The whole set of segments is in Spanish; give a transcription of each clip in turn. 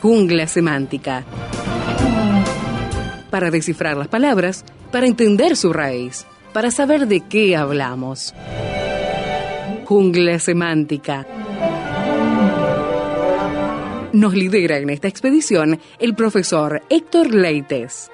Jungla semántica. Para descifrar las palabras, para entender su raíz, para saber de qué hablamos. Jungla semántica. Nos lidera en esta expedición el profesor Héctor Leites.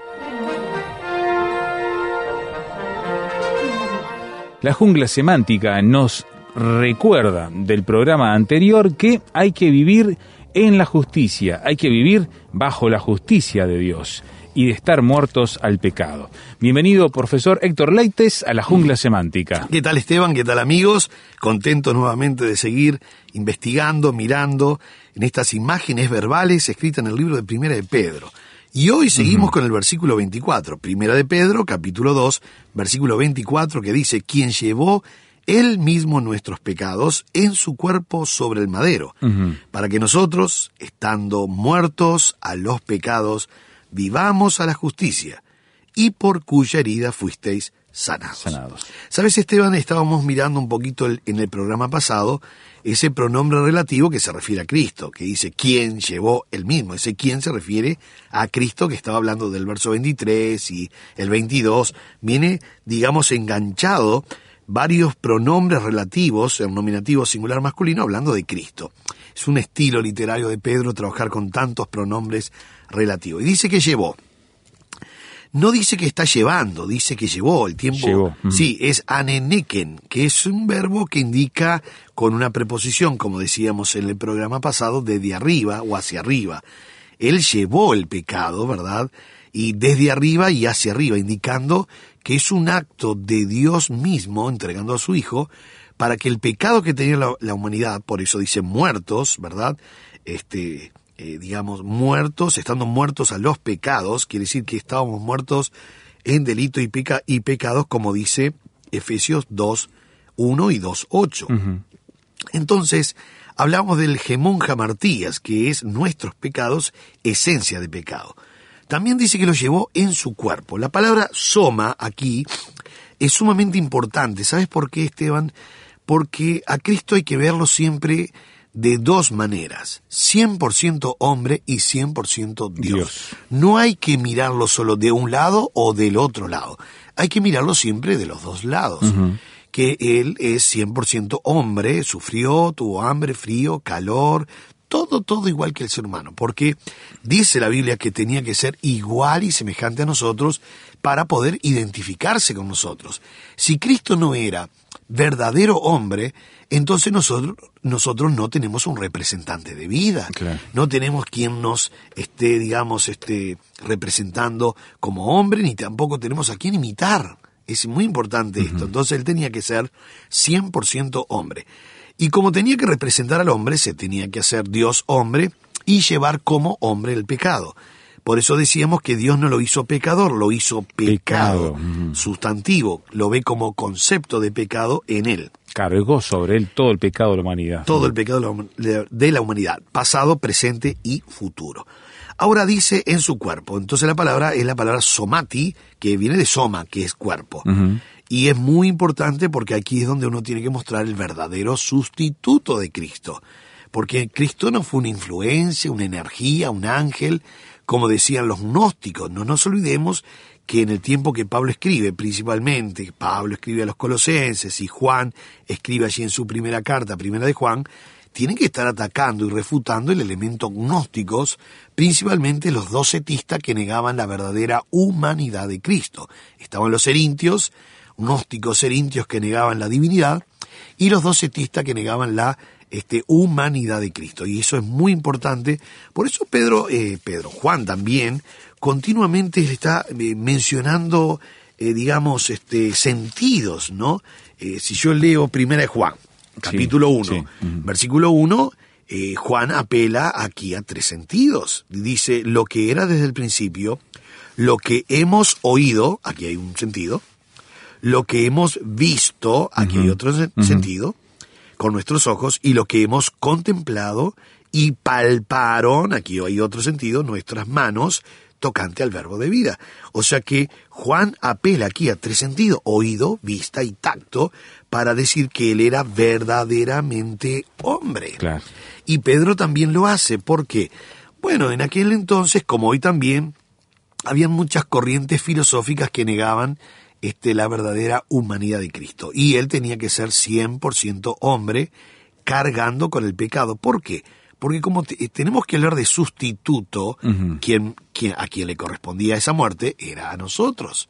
La jungla semántica nos recuerda del programa anterior que hay que vivir en la justicia, hay que vivir bajo la justicia de Dios y de estar muertos al pecado. Bienvenido, profesor Héctor Leites, a la jungla semántica. ¿Qué tal Esteban? ¿Qué tal amigos? Contentos nuevamente de seguir investigando, mirando en estas imágenes verbales escritas en el libro de Primera de Pedro. Y hoy seguimos con el versículo 24, Primera de Pedro, capítulo 2, versículo 24, que dice, quien llevó él mismo nuestros pecados en su cuerpo sobre el madero, para que nosotros, estando muertos a los pecados, vivamos a la justicia, y por cuya herida fuisteis sanados. Sanados. Sabes, Esteban, estábamos mirando un poquito el- en el programa pasado ese pronombre relativo que se refiere a Cristo, que dice quién llevó el mismo. Ese quién se refiere a Cristo que estaba hablando del verso 23 y el 22. Viene, digamos, enganchado varios pronombres relativos, en nominativo singular masculino, hablando de Cristo. Es un estilo literario de Pedro trabajar con tantos pronombres relativos. Y dice que llevó. No dice que está llevando, dice que llevó el tiempo. Llevó, mm. Sí, es aneneken, que es un verbo que indica con una preposición, como decíamos en el programa pasado, desde arriba o hacia arriba. Él llevó el pecado, ¿verdad? Y desde arriba y hacia arriba, indicando que es un acto de Dios mismo entregando a su Hijo para que el pecado que tenía la, la humanidad, por eso dice muertos, ¿verdad? Este, eh, digamos, muertos, estando muertos a los pecados, quiere decir que estábamos muertos en delito y, peca- y pecados, como dice Efesios 2, 1 y 2, 8. Entonces, hablamos del gemón jamartías, que es nuestros pecados, esencia de pecado. También dice que lo llevó en su cuerpo. La palabra soma aquí es sumamente importante. ¿Sabes por qué, Esteban? Porque a Cristo hay que verlo siempre de dos maneras, 100% hombre y 100% Dios. Dios. No hay que mirarlo solo de un lado o del otro lado, hay que mirarlo siempre de los dos lados. Que Él es 100% hombre, sufrió, tuvo hambre, frío, calor, todo, todo igual que el ser humano, porque dice la Biblia que tenía que ser igual y semejante a nosotros para poder identificarse con nosotros. Si Cristo no era verdadero hombre, entonces nosotros, nosotros no tenemos un representante de vida. Claro. No tenemos quien nos esté, digamos, esté representando como hombre, ni tampoco tenemos a quien imitar. Es muy importante esto. Entonces él tenía que ser 100% hombre. Y como tenía que representar al hombre, se tenía que hacer Dios hombre y llevar como hombre el pecado. Por eso decíamos que Dios no lo hizo pecador, lo hizo pecado, sustantivo, lo ve como concepto de pecado en él. Cargó sobre él todo el pecado de la humanidad. Todo el pecado de la humanidad, pasado, presente y futuro. Ahora dice en su cuerpo. Entonces la palabra es la palabra somati, que viene de soma, que es cuerpo. Y es muy importante porque aquí es donde uno tiene que mostrar el verdadero sustituto de Cristo. Porque Cristo no fue una influencia, una energía, un ángel, como decían los gnósticos. No nos olvidemos que en el tiempo que Pablo escribe, principalmente, Pablo escribe a los colosenses y Juan escribe allí en su primera carta, primera de Juan, tienen que estar atacando y refutando el elemento gnósticos, principalmente los docetistas que negaban la verdadera humanidad de Cristo. Estaban los erintios, gnósticos erintios que negaban la divinidad, y los docetistas que negaban la este, humanidad de Cristo. Y eso es muy importante. Por eso Pedro, eh, Pedro, Juan también, continuamente le está eh, mencionando, eh, digamos, este, sentidos, ¿no? Si yo leo primera de Juan, capítulo 1, sí, ujú. versículo 1, eh, Juan apela aquí a tres sentidos. Dice lo que era desde el principio, lo que hemos oído, aquí hay un sentido, lo que hemos visto, aquí hay otro se- sentido, con nuestros ojos, y lo que hemos contemplado y palparon, aquí hay otro sentido, nuestras manos tocante al verbo de vida. O sea que Juan apela aquí a tres sentidos, oído, vista y tacto, para decir que él era verdaderamente hombre. Claro. Y Pedro también lo hace, porque, bueno, en aquel entonces, como hoy también, había muchas corrientes filosóficas que negaban este, la verdadera humanidad de Cristo. Y él tenía que ser 100% hombre, cargando con el pecado. ¿Por qué? Porque como te- tenemos que hablar de sustituto, quien, quien, a quien le correspondía esa muerte era a nosotros.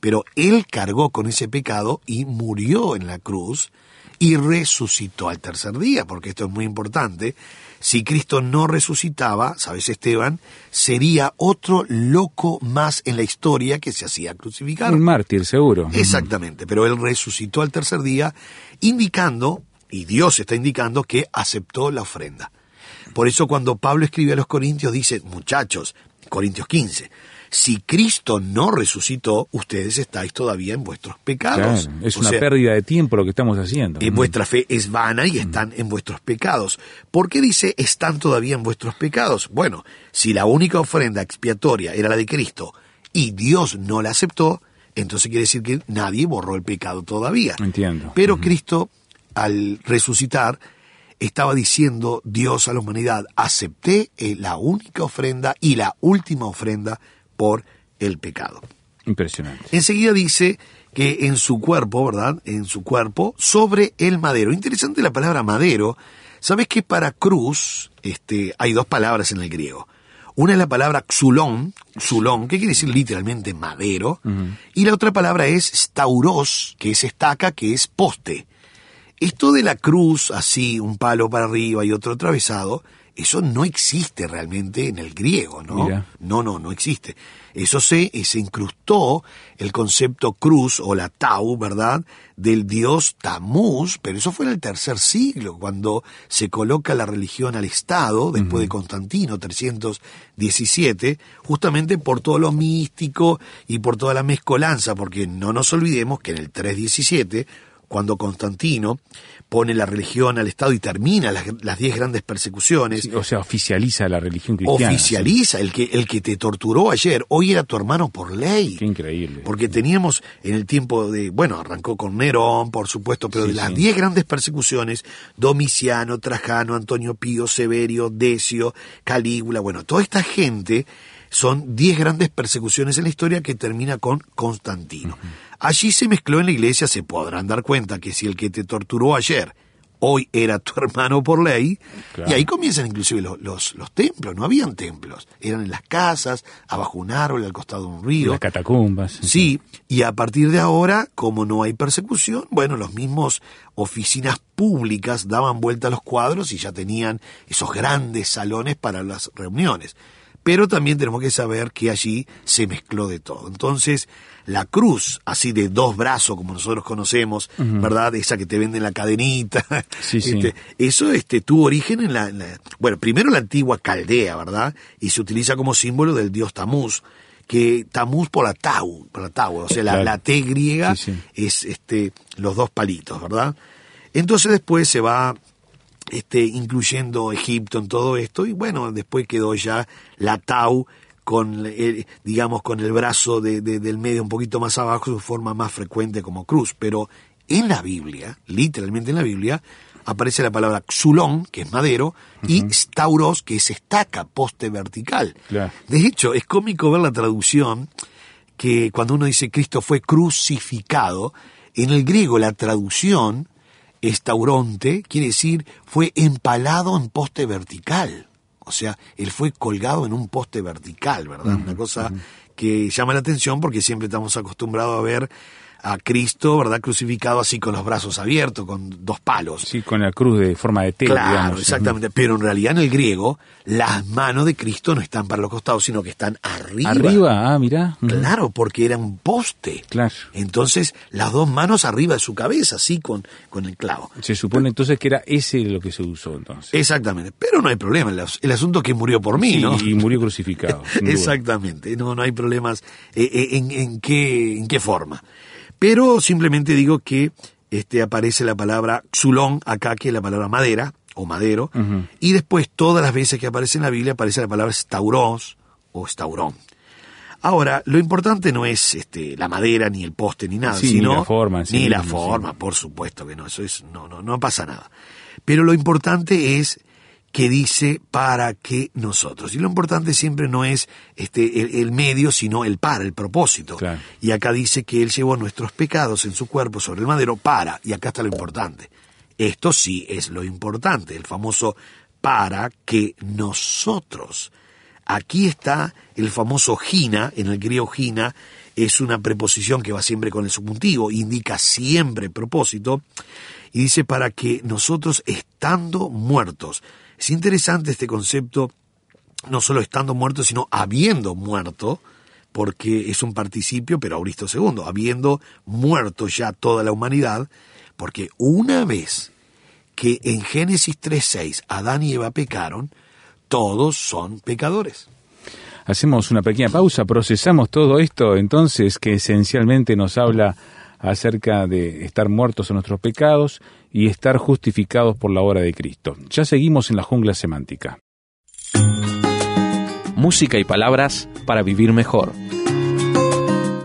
Pero él cargó con ese pecado y murió en la cruz y resucitó al tercer día, porque esto es muy importante. Si Cristo no resucitaba, sabes Esteban, sería otro loco más en la historia que se hacía crucificar. Un mártir, seguro. Exactamente, pero él resucitó al tercer día, indicando, y Dios está indicando, que aceptó la ofrenda. Por eso cuando Pablo escribe a los Corintios dice, muchachos, Corintios 15, si Cristo no resucitó, ustedes estáis todavía en vuestros pecados. Claro, es O una sea, pérdida de tiempo lo que estamos haciendo. eh, vuestra fe es vana y están en vuestros pecados. ¿Por qué dice están todavía en vuestros pecados? Bueno, si la única ofrenda expiatoria era la de Cristo y Dios no la aceptó, entonces quiere decir que nadie borró el pecado todavía. Entiendo. Pero Cristo, al resucitar, estaba diciendo Dios a la humanidad, acepté eh, la única ofrenda y la última ofrenda por el pecado. Impresionante. Enseguida dice que en su cuerpo, ¿verdad? En su cuerpo, sobre el madero. Interesante la palabra madero. ¿Sabes que para cruz este, hay dos palabras en el griego? Una es la palabra xulón, xulón, que quiere decir literalmente madero, y la otra palabra es stauros, que es estaca, que es poste. Esto de la cruz, así, un palo para arriba y otro atravesado, eso no existe realmente en el griego, ¿no? Mira. No, no, no existe. Eso se, eh, se incrustó el concepto cruz o la tau, ¿verdad? Del dios Tamuz, pero eso fue en el tercer siglo, cuando se coloca la religión al Estado, después de Constantino, 317, justamente por todo lo místico y por toda la mezcolanza, porque no nos olvidemos que en el 317, cuando Constantino pone la religión al Estado y termina las, las diez grandes persecuciones, Sí, O sea, oficializa la religión cristiana. oficializa el que, el que te torturó ayer, hoy era tu hermano por ley. Qué increíble. Porque teníamos en el tiempo de, bueno, arrancó con Nerón, por supuesto, pero Sí, de las diez grandes persecuciones, Domiciano, Trajano, Antonio Pío, Severio, Decio, Calígula, bueno, toda esta gente son diez grandes persecuciones en la historia que termina con Constantino. Allí se mezcló en la iglesia, se podrán dar cuenta que si el que te torturó ayer hoy era tu hermano por ley, Claro. y ahí comienzan inclusive los, los, los templos, no habían templos, eran en las casas, abajo un árbol, al costado de un río. Las catacumbas. Sí, y a partir de ahora, como no hay persecución, bueno, los mismos oficinas públicas daban vuelta a los cuadros y ya tenían esos grandes salones para las reuniones. Pero también tenemos que saber que allí se mezcló de todo. Entonces, la cruz, así de dos brazos, como nosotros conocemos, ¿verdad? Esa que te venden la cadenita. Sí, sí. Este, eso este, tuvo origen en la, en la- bueno, primero la antigua Caldea, ¿verdad? Y se utiliza como símbolo del dios Tamuz, que Tamuz por la Tau, por la Tau, o sea, la, Claro. la T griega sí. es este, los dos palitos, ¿verdad? Entonces después se va este, incluyendo Egipto en todo esto, y bueno, después quedó ya la Tau con, el, digamos, con el brazo de- de- del medio un poquito más abajo, su forma más frecuente como cruz, pero en la Biblia, literalmente en la Biblia, aparece la palabra xulón, que es madero, y stauros, que es estaca, poste vertical. Claro. De hecho, es cómico ver la traducción que cuando uno dice Cristo fue crucificado, en el griego la traducción, estauronte, quiere decir fue empalado en poste vertical. O sea, él fue colgado en un poste vertical, ¿verdad? Una cosa que llama la atención porque siempre estamos acostumbrados a ver a Cristo, ¿verdad? Crucificado así con los brazos abiertos, con dos palos. Sí, con la cruz de forma de T, Claro, digamos. exactamente. Pero en realidad en el griego, las manos de Cristo no están para los costados, sino que están arriba. Arriba, ah, mirá. Claro, porque era un poste. Claro. Entonces, las dos manos arriba de su cabeza, así con, con el clavo. Se supone entonces que era ese lo que se usó entonces. Exactamente. Pero no hay problema. El, as- el asunto es que murió por mí, Sí, ¿no? Y murió crucificado. Exactamente, no, no hay problemas eh, eh, en, en qué, en qué forma. Pero simplemente digo que este, aparece la palabra xulón acá, que es la palabra madera o madero, y después todas las veces que aparece en la Biblia aparece la palabra stauros o staurón. Ahora, lo importante no es este, la madera, ni el poste, ni nada, Sí, ni sino la forma sí ni la forma, por supuesto que no, eso es, no, no, no pasa nada. Pero lo importante es que dice para que nosotros. Y lo importante siempre no es este, el, el medio, sino el para, el propósito. Claro. Y acá dice que Él llevó nuestros pecados en su cuerpo sobre el madero para, y acá está lo importante. Esto sí es lo importante, el famoso para que nosotros. Aquí está el famoso gina, en el griego gina, es una preposición que va siempre con el subjuntivo, indica siempre propósito, y dice para que nosotros estando muertos. Es interesante este concepto, no solo estando muertos, sino habiendo muerto, porque es un participio, pero auristo segundo, habiendo muerto ya toda la humanidad, porque una vez que en Génesis 3.6 Adán y Eva pecaron, todos son pecadores. Hacemos una pequeña pausa, procesamos todo esto entonces que esencialmente nos habla acerca de estar muertos a nuestros pecados y estar justificados por la obra de Cristo. Ya seguimos en la jungla semántica. Música y palabras para vivir mejor.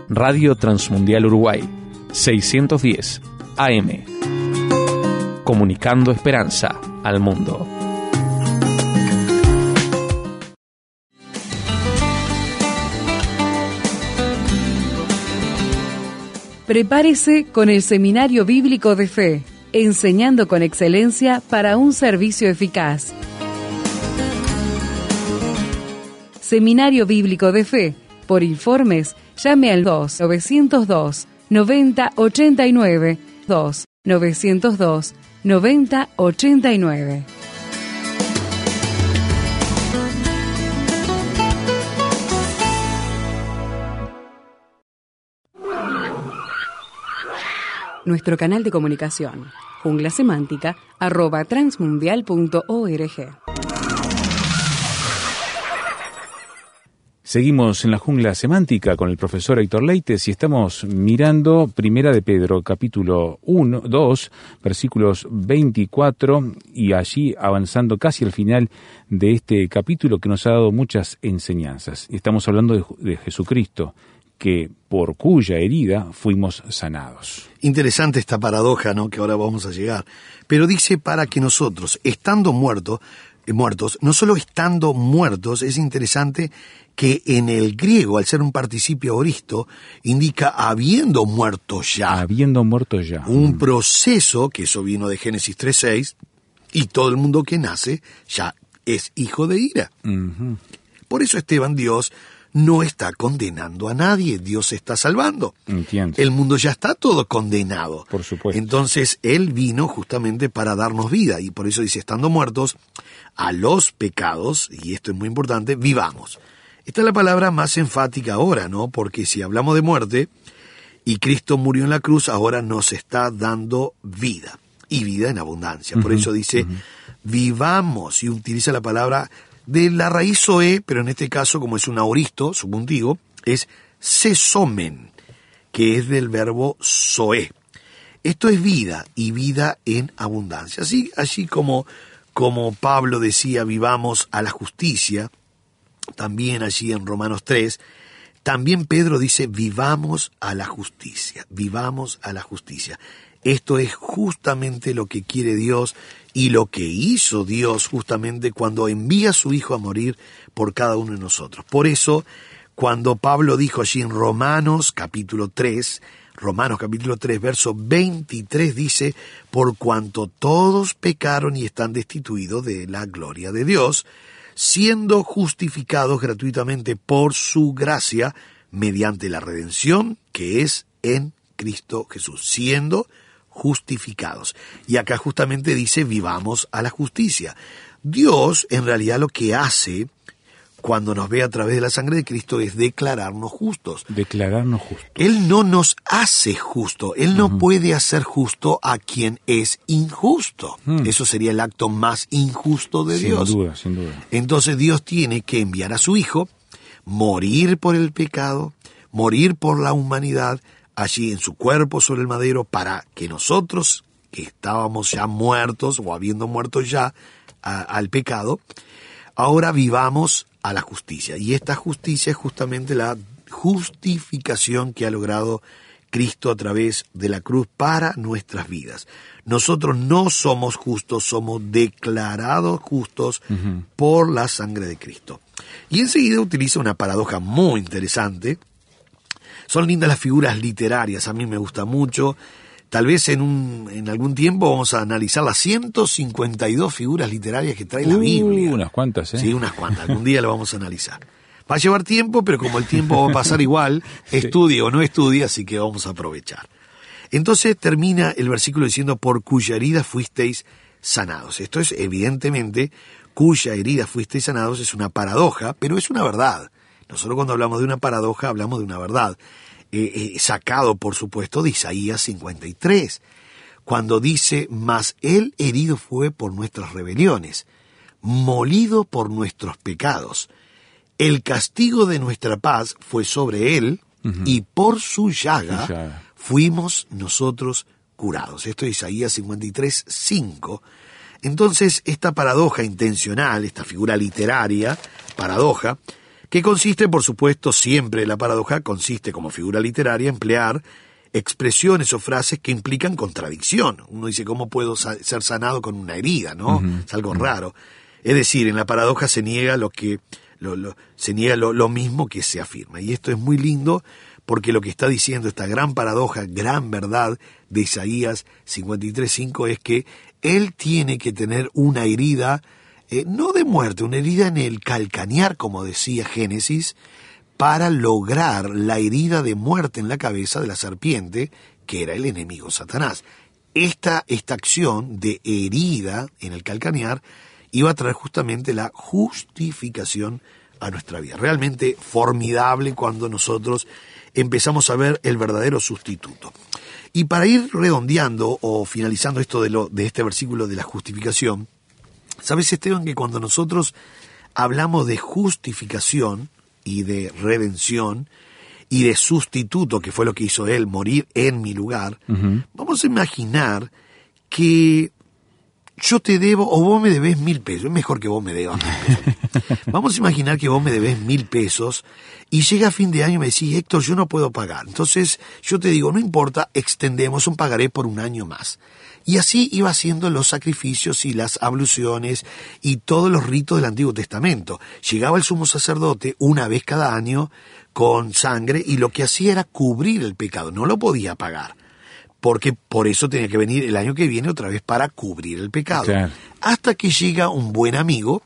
Radio Transmundial Uruguay, 610 AM. Comunicando esperanza al mundo. Prepárese con el Seminario Bíblico de Fe, enseñando con excelencia para un servicio eficaz. Seminario Bíblico de Fe. Por informes, llame al 2 902 90 89 Nuestro canal de comunicación, transmundial.org. Seguimos en la jungla semántica con el profesor Héctor Leites y estamos mirando Primera de Pedro, capítulo 1, 2, versículos 24 y allí avanzando casi al final de este capítulo que nos ha dado muchas enseñanzas. Estamos hablando de Jesucristo, que por cuya herida fuimos sanados. Interesante esta paradoja, ¿no? Que ahora vamos a llegar. Pero dice para que nosotros, estando muertos, eh, muertos, no solo estando muertos, es interesante que en el griego, al ser un participio auristo, indica habiendo muerto ya. Habiendo muerto ya. Un proceso, que eso vino de Génesis 3.6, y todo el mundo que nace ya es hijo de ira. Por eso Esteban, Dios no está condenando a nadie, Dios está salvando. Entiendo. El mundo ya está todo condenado. Por supuesto. Entonces Él vino justamente para darnos vida y por eso dice, estando muertos a los pecados, y esto es muy importante, vivamos. Esta es la palabra más enfática ahora, ¿no? Porque si hablamos de muerte y Cristo murió en la cruz, ahora nos está dando vida y vida en abundancia. Por eso dice, vivamos y utiliza la palabra de la raíz zoe, pero en este caso, como es un auristo subjuntivo, es sesomen, que es del verbo zoe. Esto es vida y vida en abundancia. Así, así como, como Pablo decía, vivamos a la justicia, también allí en Romanos 3, también Pedro dice, vivamos a la justicia, vivamos a la justicia. Esto es justamente lo que quiere Dios y lo que hizo Dios justamente cuando envía a su Hijo a morir por cada uno de nosotros. Por eso, cuando Pablo dijo allí en Romanos capítulo 3, Romanos capítulo 3, verso 23 dice, por cuanto todos pecaron y están destituidos de la gloria de Dios, siendo justificados gratuitamente por su gracia mediante la redención que es en Cristo Jesús, siendo justificados. Y acá justamente dice vivamos a la justicia. Dios en realidad lo que hace cuando nos ve a través de la sangre de Cristo es declararnos justos. Declararnos justos. Él no nos hace justo, Él no puede hacer justo a quien es injusto. Eso sería el acto más injusto de sin Dios. duda, sin duda. Entonces Dios tiene que enviar a su Hijo, morir por el pecado, morir por la humanidad, allí en su cuerpo sobre el madero, para que nosotros, que estábamos ya muertos o habiendo muerto ya a- al pecado, ahora vivamos a la justicia. Y esta justicia es justamente la justificación que ha logrado Cristo a través de la cruz para nuestras vidas. Nosotros no somos justos, somos declarados justos por la sangre de Cristo. Y enseguida utiliza una paradoja muy interesante. Son lindas las figuras literarias, a mí me gusta mucho. Tal vez en, un, en algún tiempo vamos a analizar las 152 figuras literarias que trae la Uh, Biblia. unas cuantas, ¿eh? Sí, unas cuantas. Algún día lo vamos a analizar. Va a llevar tiempo, pero como el tiempo va a pasar igual, estudie o no estudie, así que vamos a aprovechar. Entonces termina el versículo diciendo, por cuya herida fuisteis sanados. Esto es evidentemente, cuya herida fuisteis sanados es una paradoja, pero es una verdad. Nosotros cuando hablamos de una paradoja hablamos de una verdad. Eh, eh, sacado, por supuesto, de Isaías 53, cuando dice, mas él herido fue por nuestras rebeliones, molido por nuestros pecados. El castigo de nuestra paz fue sobre él, y por su llaga, Su llaga. fuimos nosotros curados. Esto es Isaías 53, 5. Entonces, esta paradoja intencional, esta figura literaria, paradoja, que consiste, por supuesto, siempre la paradoja consiste como figura literaria emplear expresiones o frases que implican contradicción. Uno dice, ¿cómo puedo ser sanado con una herida? ¿No? Es algo raro. Es decir, en la paradoja se niega lo que lo, lo- se niega lo, lo mismo que se afirma. Y esto es muy lindo porque lo que está diciendo esta gran paradoja, gran verdad de Isaías 53.5 es que él tiene que tener una herida, eh, no de muerte, una herida en el calcanear, como decía Génesis, para lograr la herida de muerte en la cabeza de la serpiente, que era el enemigo Satanás. Esta, esta acción de herida en el calcanear iba a traer justamente la justificación a nuestra vida. Realmente formidable cuando nosotros empezamos a ver el verdadero sustituto. Y para ir redondeando o finalizando esto de, lo, de este versículo de la justificación, ¿sabes Esteban que cuando nosotros hablamos de justificación y de redención y de sustituto, que fue lo que hizo él, morir en mi lugar, vamos a imaginar que yo te debo o vos me debes mil pesos, es mejor que vos me debas mil pesos. Vamos a imaginar que vos me debes mil pesos y llega fin de año y me decís, Héctor, yo no puedo pagar. Entonces yo te digo, no importa, extendemos un pagaré por un año más. Y así iba haciendo los sacrificios y las abluciones y todos los ritos del Antiguo Testamento. Llegaba el sumo sacerdote una vez cada año con sangre y lo que hacía era cubrir el pecado, no lo podía pagar porque por eso tenía que venir el año que viene otra vez para cubrir el pecado. Claro. Hasta que llega un buen amigo,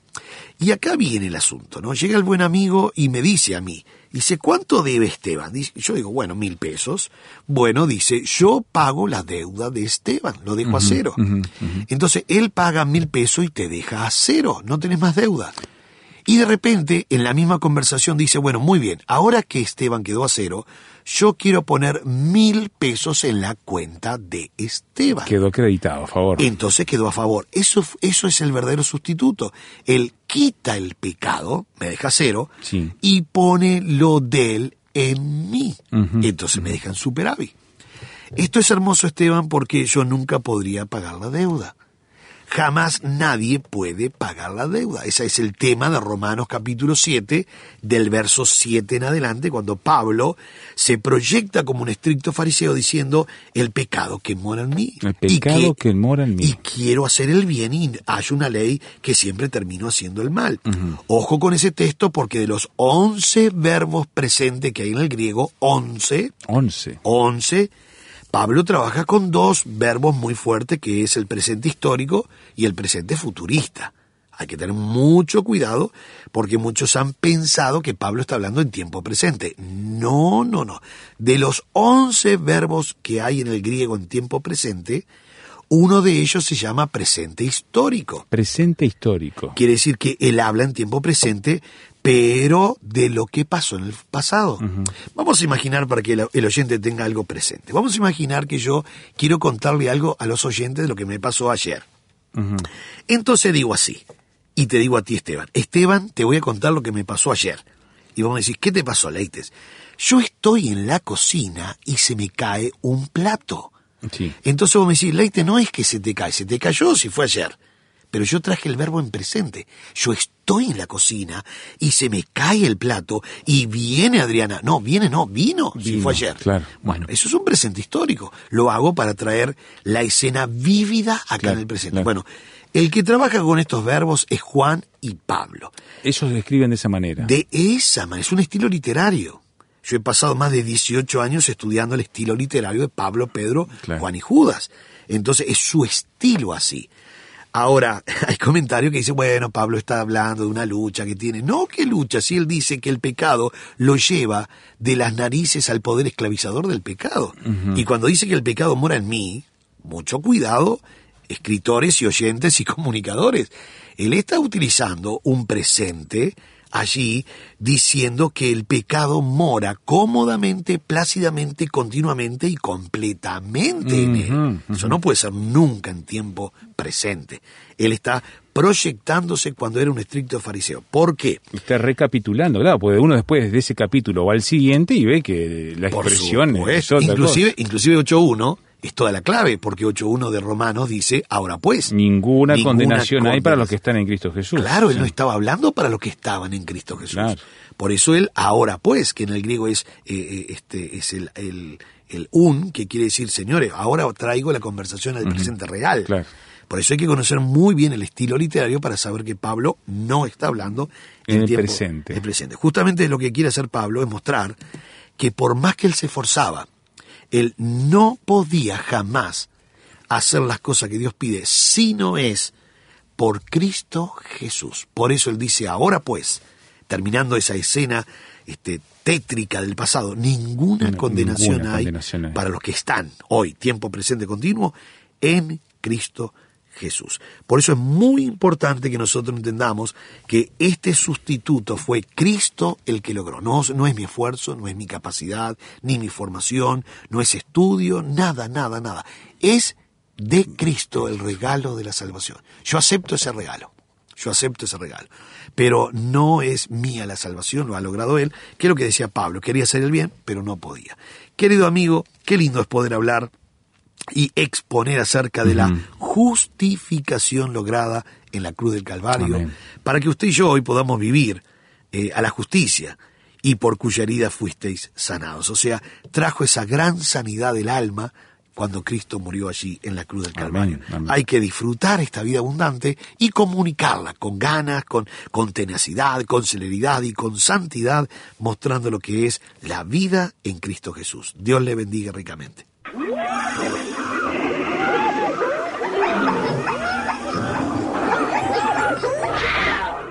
y acá viene el asunto, ¿no? Llega el buen amigo y me dice a mí, dice, ¿cuánto debe Esteban? Dice- yo digo, bueno, mil pesos. Bueno, dice, yo pago la deuda de Esteban, lo dejo a cero. Entonces, él paga mil pesos y te deja a cero, no tenés más deuda. Y de repente, en la misma conversación dice, bueno, muy bien, ahora que Esteban quedó a cero, yo quiero poner mil pesos en la cuenta de Esteban. Quedó acreditado, a favor. Entonces quedó a favor. Eso, eso es el verdadero sustituto. Él quita el pecado, me deja cero, Sí. y pone lo de él en mí. Entonces me dejan superávit. Esto es hermoso, Esteban, porque yo nunca podría pagar la deuda. Jamás nadie puede pagar la deuda. Ese es el tema de Romanos capítulo 7, del verso 7 en adelante, cuando Pablo se proyecta como un estricto fariseo diciendo el pecado que mora en mí. El pecado que mora en mí. Y quiero hacer el bien y hay una ley que siempre termino haciendo el mal. Ojo con ese texto porque de los 11 verbos presentes que hay en el griego, 11, Once. 11, Pablo trabaja con dos verbos muy fuertes que es el presente histórico y el presente futurista. Hay que tener mucho cuidado porque muchos han pensado que Pablo está hablando en tiempo presente. No, no, no. De los once verbos que hay en el griego en tiempo presente, uno de ellos se llama presente histórico. Presente histórico. Quiere decir que él habla en tiempo presente, pero de lo que pasó en el pasado. Vamos a imaginar para que el, el oyente tenga algo presente. Vamos a imaginar que yo quiero contarle algo a los oyentes de lo que me pasó ayer. Entonces digo así, y te digo a ti, Esteban, Esteban, te voy a contar lo que me pasó ayer. Y vamos a decir, ¿qué te pasó, Leites? Yo estoy en la cocina y se me cae un plato. Sí. Entonces vos me decís, Leite, no es que se te cae, se te cayó si fue ayer. Pero yo traje el verbo en presente. Yo estoy en la cocina y se me cae el plato y viene Adriana. No, viene no, vino, si fue ayer. claro. Bueno, eso es un presente histórico. Lo hago para traer la escena vívida acá Claro, en el presente. claro. Bueno, el que trabaja con estos verbos es Juan y Pablo. Ellos lo escriben de esa manera. De esa manera, es un estilo literario. Yo he pasado más de 18 años estudiando el estilo literario de Pablo, Pedro, Claro. Juan y Judas. Entonces es su estilo así. Ahora, hay comentarios que dicen, bueno, Pablo está hablando de una lucha que tiene. No, ¿qué lucha? Si él dice que el pecado lo lleva de las narices al poder esclavizador del pecado. Y cuando dice que el pecado mora en mí, mucho cuidado, escritores y oyentes y comunicadores. Él está utilizando un presente allí diciendo que el pecado mora cómodamente, plácidamente, continuamente y completamente en él. Eso no puede ser nunca en tiempo presente. Él está proyectándose cuando era un estricto fariseo. ¿Por qué? Está recapitulando, claro, porque uno después de ese capítulo va al siguiente y ve que la expresión es otra Inclusive, cosa. inclusive 8.1 es toda la clave, porque 8.1 de Romanos dice, ahora pues. Ninguna, Ninguna condenación hay para los que están en Cristo Jesús. Claro, él no estaba hablando para los que estaban en Cristo Jesús. Claro. Por eso él, ahora pues, que en el griego es, eh, eh, este, es el, el, el un, que quiere decir, señores, ahora traigo la conversación al presente real. Claro. Por eso hay que conocer muy bien el estilo literario para saber que Pablo no está hablando En el tiempo- presente. en el presente. Justamente lo que quiere hacer Pablo es mostrar que por más que él se esforzaba, él no podía jamás hacer las cosas que Dios pide si no es por Cristo Jesús. Por eso él dice, ahora pues, terminando esa escena este, tétrica del pasado, ninguna, condenación, hay condenación hay. para los que están hoy, tiempo presente continuo, en Cristo Jesús. Por eso es muy importante que nosotros entendamos que este sustituto fue Cristo el que logró. No, no es mi esfuerzo, no es mi capacidad, ni mi formación, no es estudio, nada, nada, nada. Es de Cristo el regalo de la salvación. Yo acepto ese regalo. Yo acepto ese regalo. Pero no es mía la salvación, lo ha logrado Él, que es lo que decía Pablo. Quería hacer el bien, pero no podía. Querido amigo, qué lindo es poder hablar y exponer acerca de la justificación lograda en la cruz del Calvario, Amén. para que usted y yo hoy podamos vivir eh, a la justicia y por cuya herida fuisteis sanados. O sea, trajo esa gran sanidad del alma cuando Cristo murió allí en la cruz del Calvario. Amén, amén. Hay que disfrutar esta vida abundante y comunicarla con ganas, con, con tenacidad, con celeridad y con santidad, mostrando lo que es la vida en Cristo Jesús. Dios le bendiga ricamente.